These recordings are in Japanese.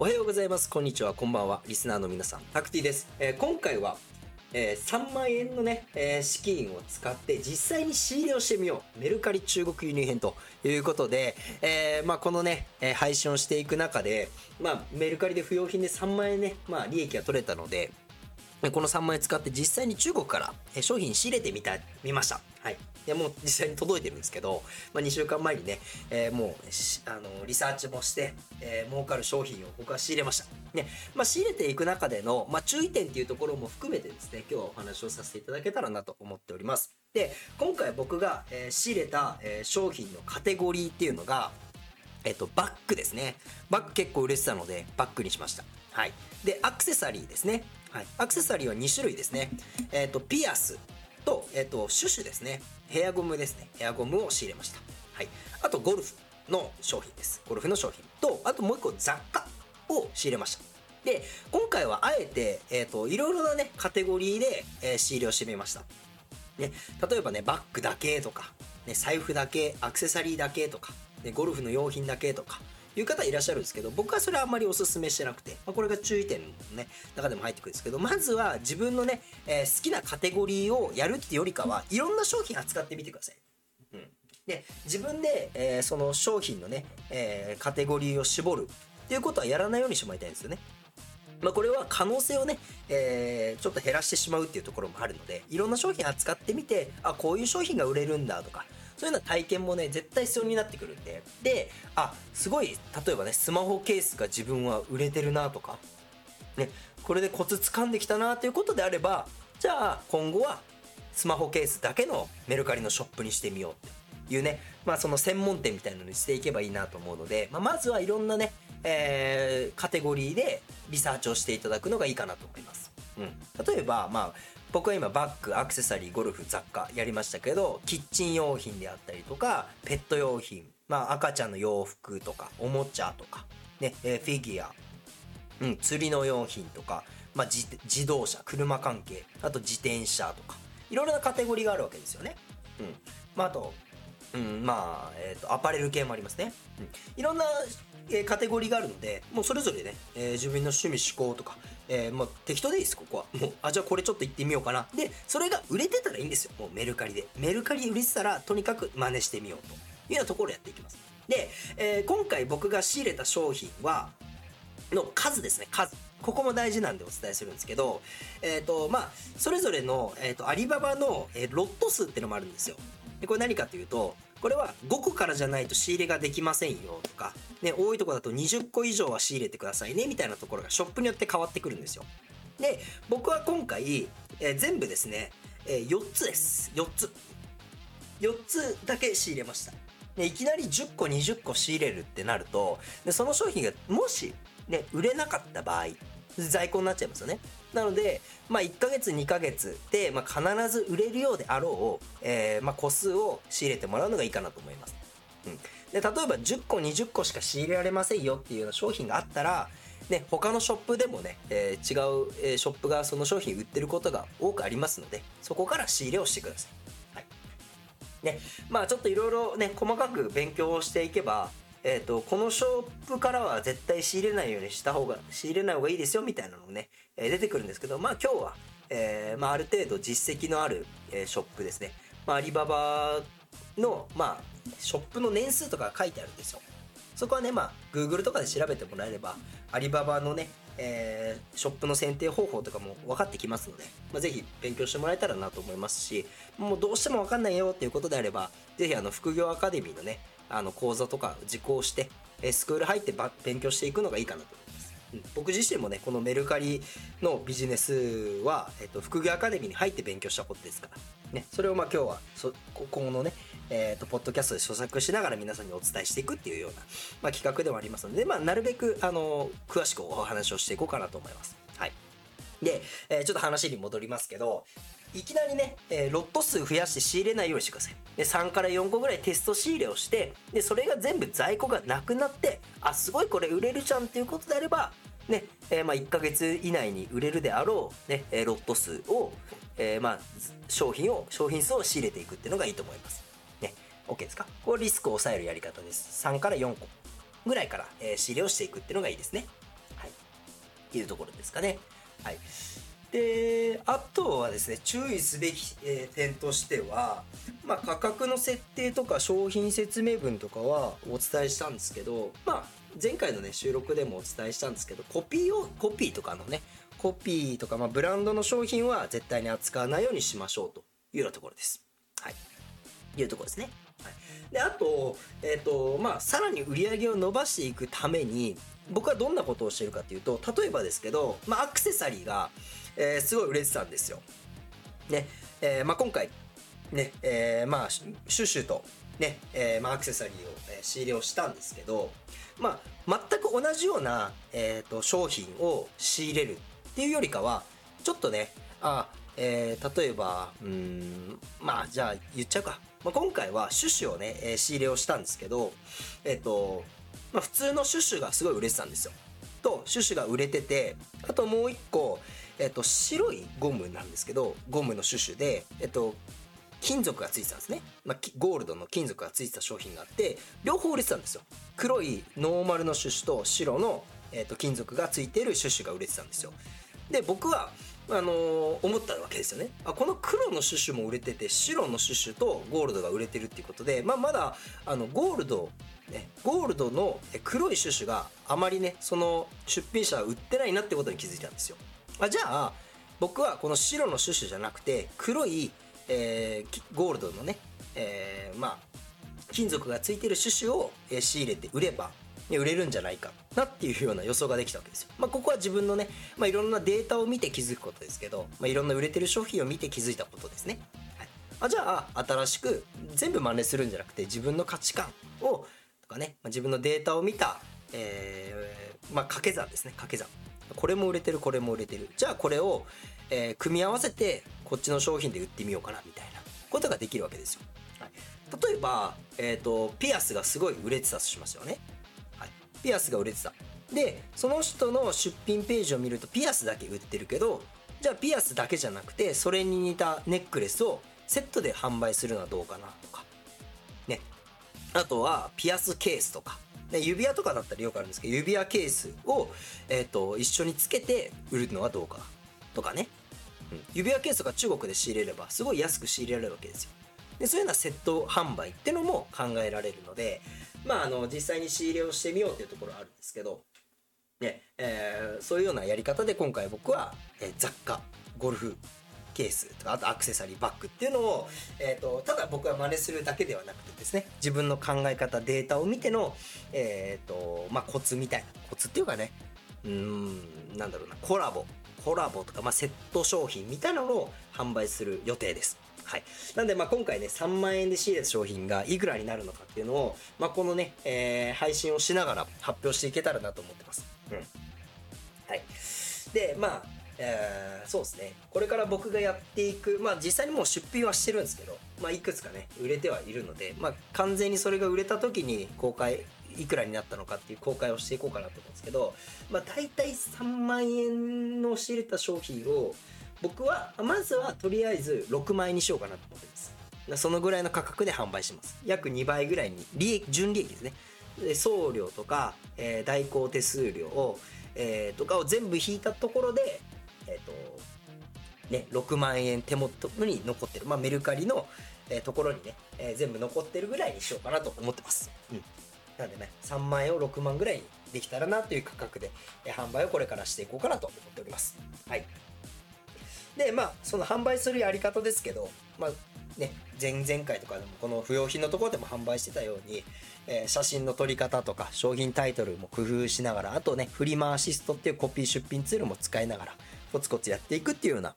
おはようございます。こんにちは。こんばんは。リスナーの皆さんタクティです、えー今回はえー3万円のね、えー資金を使って実際に仕入れをしてみよう。メルカリ中国輸入編ということで、えーまあ、このね、えー配信をしていく中で、まあ、メルカリで不用品で3万円ね、まあ、利益が取れたのでこの3万円使って実際に中国からえ商品仕入れてみたみました。はい。でもう実際に届いてるんですけど、まあ、2週間前にね、えーもうあのリサーチもして、えー儲かる商品を僕は仕入れました。ね、まあ、仕入れていく中での、まあ、注意点っていうところも含めてですね、今日はお話をさせていただけたらなと思っております。で、今回僕が、えー仕入れた、えー商品のカテゴリーっていうのが、えっと、バッグですね。バッグ結構売れてたので、バッグにしました。はい。で、アクセサリーですね。はい。アクセサリーは2種類ですね。えっと、ピアスと、えっと、シュシュですね。ヘアゴムですね。ヘアゴムを仕入れました。はい。あと、ゴルフの商品です。ゴルフの商品と、あともう一個雑貨を仕入れました。で、今回はあえて、えっと、いろいろなね、カテゴリーで、えー仕入れをしてみました。ね、例えばねバッグだけとか、ね、財布だけアクセサリーだけとか、ね、ゴルフの用品だけとかいう方いらっしゃるんですけど僕はそれはあんまりおすすめしてなくて、まあ、これが注意点のね中でも入ってくるんですけどまずは自分のね、えー好きなカテゴリーをやるってよりかはいろんな商品扱ってみてください。うんで自分で、えーその商品のね、えーカテゴリーを絞るっていうことはやらないようにしてもらいたいんですよね。まあ、これは可能性をね、えーちょっと減らしてしまうっていうところもあるのでいろんな商品扱ってみてあこういう商品が売れるんだとかそういうような体験もね絶対必要になってくるんでであすごい例えばねスマホケースが自分は売れてるなとかねこれでコツ掴んできたなということであればじゃあ今後はスマホケースだけのメルカリのショップにしてみようっていうねまあその専門店みたいなのにしていけばいいなと思うので、まあ、まずはいろんなね、えーカテゴリーでリサーチをしていただくのがいいかなと思います。うん、例えばまあ僕は今バッグアクセサリーゴルフ雑貨やりましたけどキッチン用品であったりとかペット用品、まあ、赤ちゃんの洋服とかおもちゃとか、ねえフィギュアうん、釣りの用品とか、まあ、自動車車関係あと自転車とかいろいろなカテゴリーがあるわけですよね。うんまあ、あと、うん、まあ、えー、とアパレル系もありますね。うん、いろんな、えカテゴリーがあるのでもうそれぞれね、えー自分の趣味思考とか、えーまあ、適当でいいですここは。もうあじゃあこれちょっと行ってみようかな。でそれが売れてたらいいんですよ。もうメルカリで。メルカリ売れてたらとにかく真似してみようと。いうようなところをやっていきます。で、えー今回僕が仕入れた商品はの数ですね。数。ここも大事なんでお伝えするんですけどえっ、とまあそれぞれの、えー、とアリババの、えーロット数ってのもあるんですよ。でこれ何かというとこれは5個からじゃないと仕入れができませんよとか、ね、多いとこだと20個以上は仕入れてくださいねみたいなところがショップによって変わってくるんですよ。で僕は今回、えー全部ですね、え4つです。4つ。4つだけ仕入れました。でいきなり10個20個仕入れるってなるとでその商品がもし、ね、売れなかった場合在庫になっちゃいますよね。なので、まあ、1ヶ月2ヶ月で、まあ、必ず売れるようであろう、えーまあ、個数を仕入れてもらうのがいいかなと思います、うん、で例えば10個20個しか仕入れられませんよっていうような商品があったらね、他のショップでもね、えー違う、えーショップがその商品売ってることが多くありますのでそこから仕入れをしてください。はい。ね、まあちょっといろいろね細かく勉強をしていけば、えー、とこのショップからは絶対仕入れないようにした方が仕入れない方がいいですよみたいなのもね、えー出てくるんですけどまあ今日は、えーまあ、ある程度実績のある、えーショップですね、まあ、アリババの、まあ、ショップの年数とか書いてあるんですよ。そこはねまあ Google とかで調べてもらえればアリババのね、えショップの選定方法とかも分かってきますので、まあ、ぜひ勉強してもらえたらなと思いますしもうどうしても分かんないよっていうことであればぜひあの副業アカデミーのねあの講座とか受講して、えスクール入ってば勉強していくのがいいかなと思います。うん僕自身もねこのメルカリのビジネスは、えっと、副業アカデミーに入って勉強したことですから、ね、それをまあ今日はそこ今後のね、えっ、と、ポッドキャストで咀嚼しながら皆さんにお伝えしていくっていうような、まあ、企画ではありますので、まあ、なるべく、あの、詳しくお話をしていこうかなと思います。はい。で、えー、ちょっと話に戻りますけど、いきなりね、えー、ロット数増やして仕入れないようにしてください。で、3から4個ぐらいテスト仕入れをして、で、それが全部在庫がなくなって、あ、すごいこれ売れるじゃんっていうことであれば、ね、えー、まあ1ヶ月以内に売れるであろう、ね、ロット数を、えー、まあ、商品を、商品数を仕入れていくっていうのがいいと思います。ね、OK ですか？これリスクを抑えるやり方です。3から4個ぐらいから、え、仕入れをしていくっていうのがいいですね。はい。っていうところですかね。はい。で、あとはですね、注意すべき、点としては、まあ、価格の設定とか商品説明文とかはお伝えしたんですけど、まあ、前回のね、収録でもお伝えしたんですけど、コピーを、コピーとかのね、コピーとか、まあ、ブランドの商品は絶対に扱わないようにしましょうというようなところです。はい。いうところですね。はい。で、あと、えっ、ー、と、まあ、さらに売り上げを伸ばしていくために、僕はどんなことをしているかっていうと、例えばですけど、まあ、アクセサリーが、えー、すごい売れてたんですよ。ね、えー、まあ、今回、ね、えー、まあ、シュッシュと、ね、えー、まあ、アクセサリーを、えー、仕入れをしたんですけど、まあ、全く同じような、えっ、と、商品を仕入れるっていうよりかは、ちょっとね、あ、えー、例えば、うん、まあ、じゃあ言っちゃうか。まあ、今回はシュシュをね、えー、仕入れをしたんですけど、えっ、ー、と、まあ、普通のシュシュがすごい売れてたんですよ。と、シュシュが売れてて、あともう一個、えっと、白いゴムなんですけど、ゴムのシュシュで、えっと、金属がついてたんですね。まあ、ゴールドの金属がついてた商品があって、両方売れてたんですよ。黒いノーマルのシュシュと白の、えっと、金属がついてるシュシュが売れてたんですよ。で、僕は、あのー、思ったわけですよね。あ、この黒のシュシュも売れてて、白のシュシュとゴールドが売れてるっていうことで、まあ、まだ、あの、ゴールド、ゴールドの黒いシュシュがあまりね、その出品者は売ってないなってことに気づいたんですよ。あじゃあ僕はこの白のシュシュじゃなくて黒い、えー、ゴールドのね、えー、まあ金属がついてるシュシュを仕入れて売れば売れるんじゃないかなっていうような予想ができたわけですよ。まあ、ここは自分のね、まあ、いろんなデータを見て気づくことですけど、まあ、いろんな売れてる商品を見て気づいたことですね。はい、あじゃあ、新しく全部真似するんじゃなくて、自分の価値観を、とかね、まあ、自分のデータを見た、えー、まあ、掛け算ですね、掛け算。これも売れてるこれも売れてる。じゃあこれを、えー、組み合わせてこっちの商品で売ってみようかなみたいなことができるわけですよ、はい、例えば、えーと、ピアスがすごい売れてたとしますよね、はい、ピアスが売れてた。でその人の出品ページを見るとピアスだけ売ってるけどじゃあピアスだけじゃなくてそれに似たネックレスをセットで販売するのはどうかなとかあとはピアスケースとか。で指輪とかだったらよくあるんですけど指輪ケースを、えーと、一緒につけて売るのはどうか。とかね、うん、指輪ケースとか中国で仕入れればすごい安く仕入れられるわけですよ。でそういうようなセット販売ってのも考えられるのでまああの実際に仕入れをしてみようっていうところあるんですけどねえー、そういうようなやり方で今回僕は、えー、雑貨ゴルフケースとかあとアクセサリーバッグっていうのを、えーと、ただ僕は真似するだけではなくてですね自分の考え方データを見ての、えーとまあ、コツみたいなコツっていうかねうんなんだろうなコラボコラボとか、まあ、セット商品みたいなのを販売する予定です。はい。なんで、まあ、今回ね、3万円で仕入れた商品がいくらになるのかっていうのを、まあ、このね、えー、配信をしながら発表していけたらなと思ってます。うん。はい。で、まあ、えー、そうですね。これから僕がやっていく、まあ実際にもう出品はしてるんですけど、まあいくつかね、売れてはいるので、まあ完全にそれが売れた時に公開、いくらになったのかっていう公開をしていこうかなと思うんですけど、まあ大体3万円の仕入れた商品を、僕は、まずはとりあえず6万円にしようかなと思ってます。そのぐらいの価格で販売します。約2倍ぐらいに、利益、純利益ですね。で送料とか、えー、代行手数料を、えー、とかを全部引いたところで、えっ、ー、と、ね、6万円手元に残ってる。まあ、メルカリの、えー、ところにね、えー、全部残ってるぐらいにしようかなと思ってます。うん。なんでね、3万円を6万ぐらいにできたらなという価格で、えー、販売をこれからしていこうかなと思っております。はい。で、まあ、その販売するやり方ですけど、まあ、ね、前々回とかでもこの不要品のところでも販売してたように、えー、写真の撮り方とか商品タイトルも工夫しながら、あとね、フリマアシストっていうコピー出品ツールも使いながら、コツコツやっていくっていうような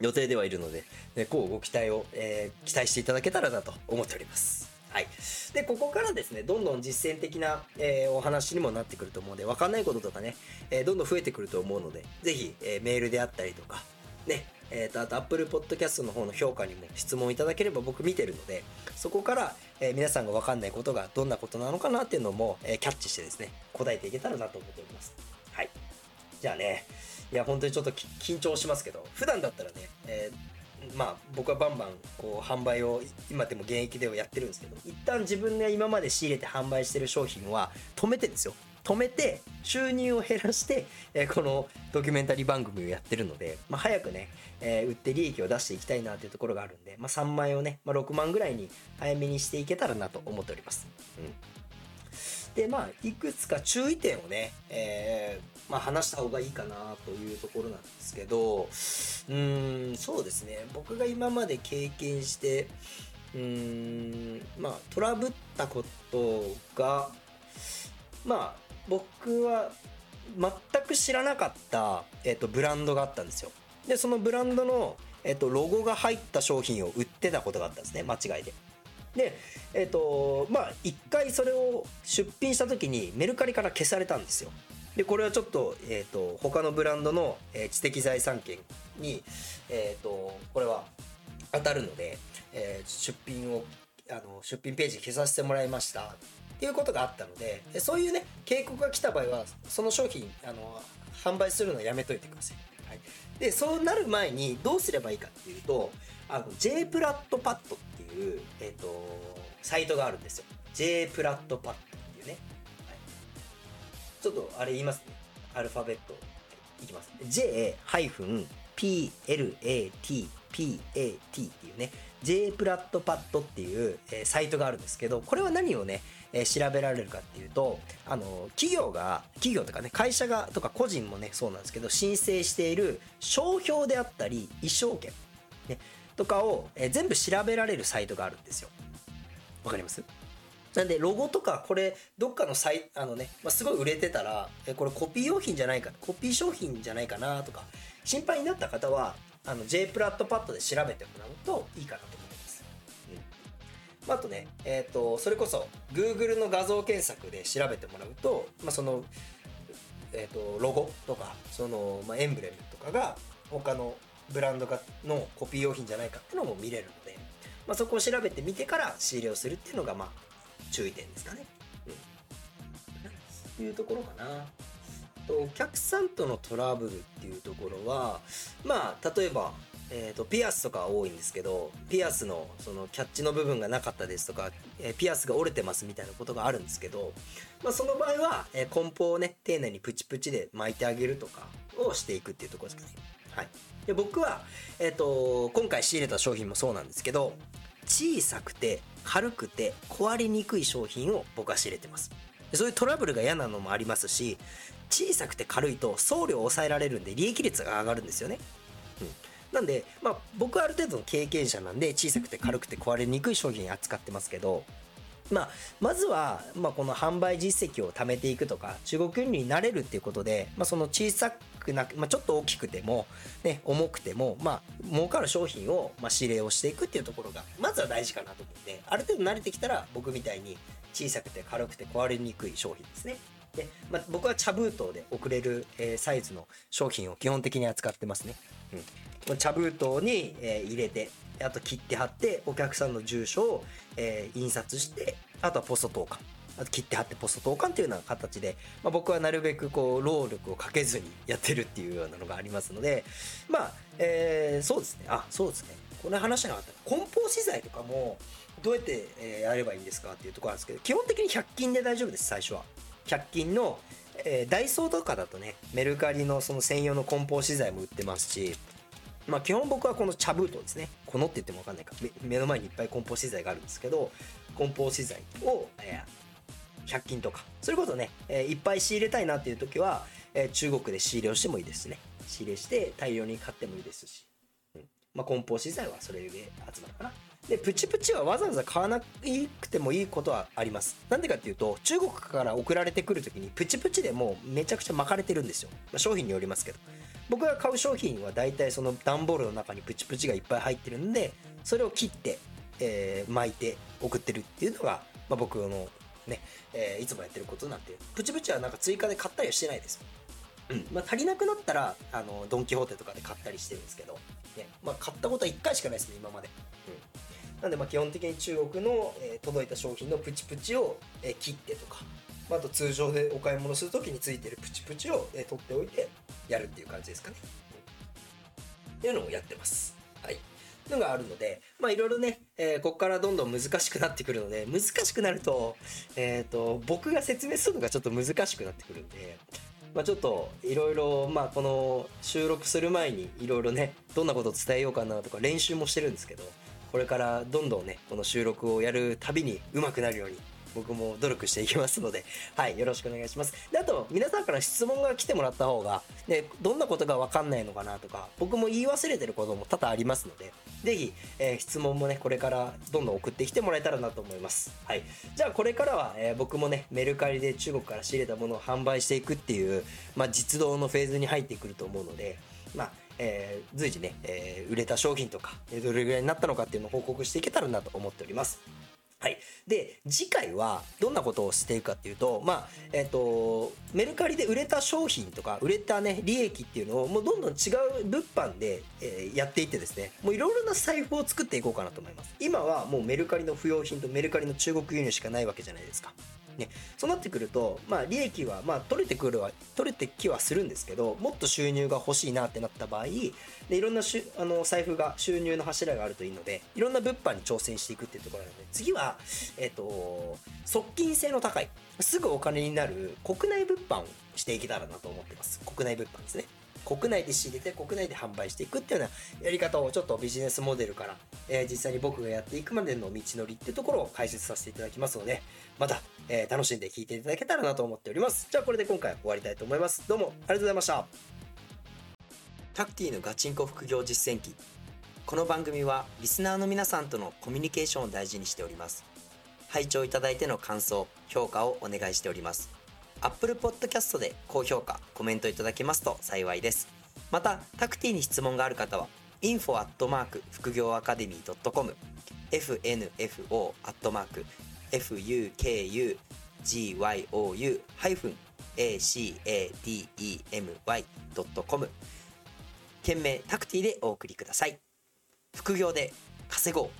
予定ではいるので、ね、こうご期待を、えー、期待していただけたらなと思っております。はい。で、ここからですね、どんどん実践的な、えー、お話にもなってくると思うので、わかんないこととかね、えー、どんどん増えてくると思うので、ぜひ、え、メールであったりとか、ね、えー、と、あと Apple Podcast の方の評価にも質問いただければ僕見てるので、そこから、え、皆さんがわかんないことがどんなことなのかなっていうのも、え、キャッチしてですね、答えていけたらなと思っております。はい。じゃあね、いや、本当にちょっと緊張しますけど、普段だったらね、えーまあ僕はバンバンこう販売を今でも現役ではやってるんですけど一旦自分が今まで仕入れて販売してる商品は止めてですよ止めて収入を減らして、えこのドキュメンタリー番組をやってるので、まあ、早くね、え売って利益を出していきたいなというところがあるんで、まあ、3万円をね、まあ、6万ぐらいに早めにしていけたらなと思っております。うん、でまあいくつか注意点をね、えーまあ、話した方がいいかなというところなんですけどうんそうですね。僕が今まで経験してうんまあトラブったことがまあ僕は全く知らなかった、えー、とブランドがあったんですよ。でそのブランドの、えー、とロゴが入った商品を売ってたことがあったんですね間違いで。でえっ、ー、とまあ一回それを出品した時にメルカリから消されたんですよでこれはちょっと,、えーと、他のブランドの、えー、知的財産権に、えーと、これは当たるので、えー、出品をあの出品ページ消させてもらいましたっていうことがあったのでそういうね警告が来た場合はその商品あの販売するのはやめといてください。でそうなる前にどうすればいいかっていうとあの J プラットパッドっていう、えーと、サイトがあるんですよ。J プラットパッドっていうね。はいちょっとあれ言いますね。アルファベット。いきます。J-PLATPAT っていうね、J プラットパッドっていう、えー、サイトがあるんですけど、これは何をね、え、調べられるかっていうと、あの、企業が、企業とかね、会社が、とか個人もね、そうなんですけど、申請している商標であったり、衣装権、ね、とかを、え、全部調べられるサイトがあるんですよ。わかります？なんで、ロゴとか、これ、どっかのサイ、あのね、まあ、すごい売れてたら、え、これコピー用品じゃないか、コピー商品じゃないかなとか、心配になった方は、あの、J プラットパッドで調べてもらうといいかなと。あ、とね、えっ、ー、と、それこそ、Google の画像検索で調べてもらうと、まあ、その、えっ、ー、と、ロゴとか、その、まあ、エンブレムとかが、他のブランドがのコピー用品じゃないかっていうのも見れるので、まあ、そこを調べてみてから仕入れをするっていうのが、まあ、注意点ですかね。うん。いうところかな。とお客さんとのトラブルっていうところはまあ例えば、えーと、ピアスとか多いんですけどピアスのそのキャッチの部分がなかったですとか、えー、ピアスが折れてますみたいなことがあるんですけど、まあ、その場合は、えー、梱包をね丁寧にプチプチで巻いてあげるとかをしていくっていうところですかね。はい、で僕は、えーと今回仕入れた商品もそうなんですけど小さくて軽くて壊れにくい商品を僕は仕入れてます。そういうトラブルが嫌なのもありますし小さくて軽いと送料を抑えられるんで利益率が上がるんですよね、うん、なんで、まあ、僕はある程度の経験者なんで小さくて軽くて壊れにくい商品扱ってますけどまあ、まずは、まあ、この販売実績を貯めていくとか中国輸入になれるっていうことで、まあ、その小さくなく、まあ、ちょっと大きくても、ね、重くても、まあ、儲かる商品を、まあ、指令をしていくっていうところがまずは大事かなと思うんである程度慣れてきたら僕みたいに小さくて軽くて壊れにくい商品ですね。で、まあ、僕は茶封筒で送れる、えー、サイズの商品を基本的に扱ってますね。うん、茶封筒に、えー、入れてあと切って貼ってお客さんの住所を、えー、印刷してあとはポスト投函。あと切って貼ってポスト投函っていうような形で、まあ、僕はなるべくこう労力をかけずにやってるっていうようなのがありますのでまあ、えー、そうですね。あそうですね。これ話なかった。梱包資材とかもどうやって、えー、やればいいんですかっていうところなんですけど基本的に100均で大丈夫です最初は。100均の、えー、ダイソーとかだとねメルカリのその専用の梱包資材も売ってますしまあ基本僕はこの茶封筒ですね。このって言ってもわかんないか。目の前にいっぱい梱包資材があるんですけど、梱包資材を、えー、100均とか、それこそね、えー、いっぱい仕入れたいなっていう時は、えー、中国で仕入れをしてもいいですね。仕入れして大量に買ってもいいですし。うん、まあ梱包資材はそれで集まるかな。でプチプチはわざわざ買わなくてもいいことはありますなんでかっていうと中国から送られてくる時にプチプチでもうめちゃくちゃ巻かれてるんですよ、まあ、商品によりますけど僕が買う商品は大体その段ボールの中にプチプチがいっぱい入ってるんでそれを切って、えー、巻いて送ってるっていうのが、まあ、僕のね、えー、いつもやってることなんでプチプチはなんか追加で買ったりはしてないです。うん。まあ、足りなくなったらあのドン・キホーテとかで買ったりしてるんですけど、ね。まあ、買ったことは1回しかないですね今まで、うん、なんでまあ基本的に中国の、えー、届いた商品のプチプチを、えー、切ってとか、まあ、あと通常でお買い物する時についてるプチプチを、えー、取っておいてやるっていう感じですかね、うん、っていうのをやってます。はい。のがあるので、まあいろいろね、えー、ここからどんどん難しくなってくるので、難しくなると、えっ、ー、と、僕が説明するのがちょっと難しくなってくるんで、まあ、ちょっといろいろまあこの収録する前にいろいろねどんなことを伝えようかなとか練習もしてるんですけどこれからどんどんねこの収録をやるたびに上手くなるように僕も努力していきますので、はい、よろしくお願いします。で、あと、皆さんから質問が来てもらった方が、ね、どんなことがわかんないのかなとか、僕も言い忘れてることも多々ありますので、ぜひ、えー、質問もね、これからどんどん送ってきてもらえたらなと思います。はい。じゃあ、これからは、えー、僕もね、メルカリで中国から仕入れたものを販売していくっていう、まあ、実動のフェーズに入ってくると思うので、まあ、えー、随時ね、えー、売れた商品とか、どれぐらいになったのかっていうのを報告していけたらなと思っております。はい。で、次回はどんなことをしていくかっていうと、まあ、えっ、ー、と、メルカリで売れた商品とか、売れたね、利益っていうのを、もうどんどん違う物販で、えー、やっていってですね、もういろいろな財布を作っていこうかなと思います。今はもうメルカリの不用品とメルカリの中国輸入しかないわけじゃないですか。ね、そうなってくると、まあ、利益は、まあ、取れてくるは、取れてきはするんですけど、もっと収入が欲しいなってなった場合、でいろんなしゅあの財布が、収入の柱があるといいので、いろんな物販に挑戦していくっていうところなので、次は、えっ、ー、と、側近性の高い、すぐお金になる国内物販をしていけたらなと思ってます。国内物販ですね。国内で仕入れて国内で販売していくっていうようなやり方をちょっとビジネスモデルから、えー、実際に僕がやっていくまでの道のりっていうところを解説させていただきますので、また、えー、楽しんで聞いていただけたらなと思っております。じゃあこれで今回終わりたいと思います。どうもありがとうございました。タクティのガチンコ副業実践記。この番組はリスナーの皆さんとのコミュニケーションを大事にしております。拝聴いただいての感想、評価をお願いしております。Apple Podcast で高評価、コメントいただけますと幸いです。また、タクティに質問がある方は、info アットマーク副業アカデミー .com fnfo アットマーク fukugyou-academy.com 件名タクティでお送りください。副業で稼ごう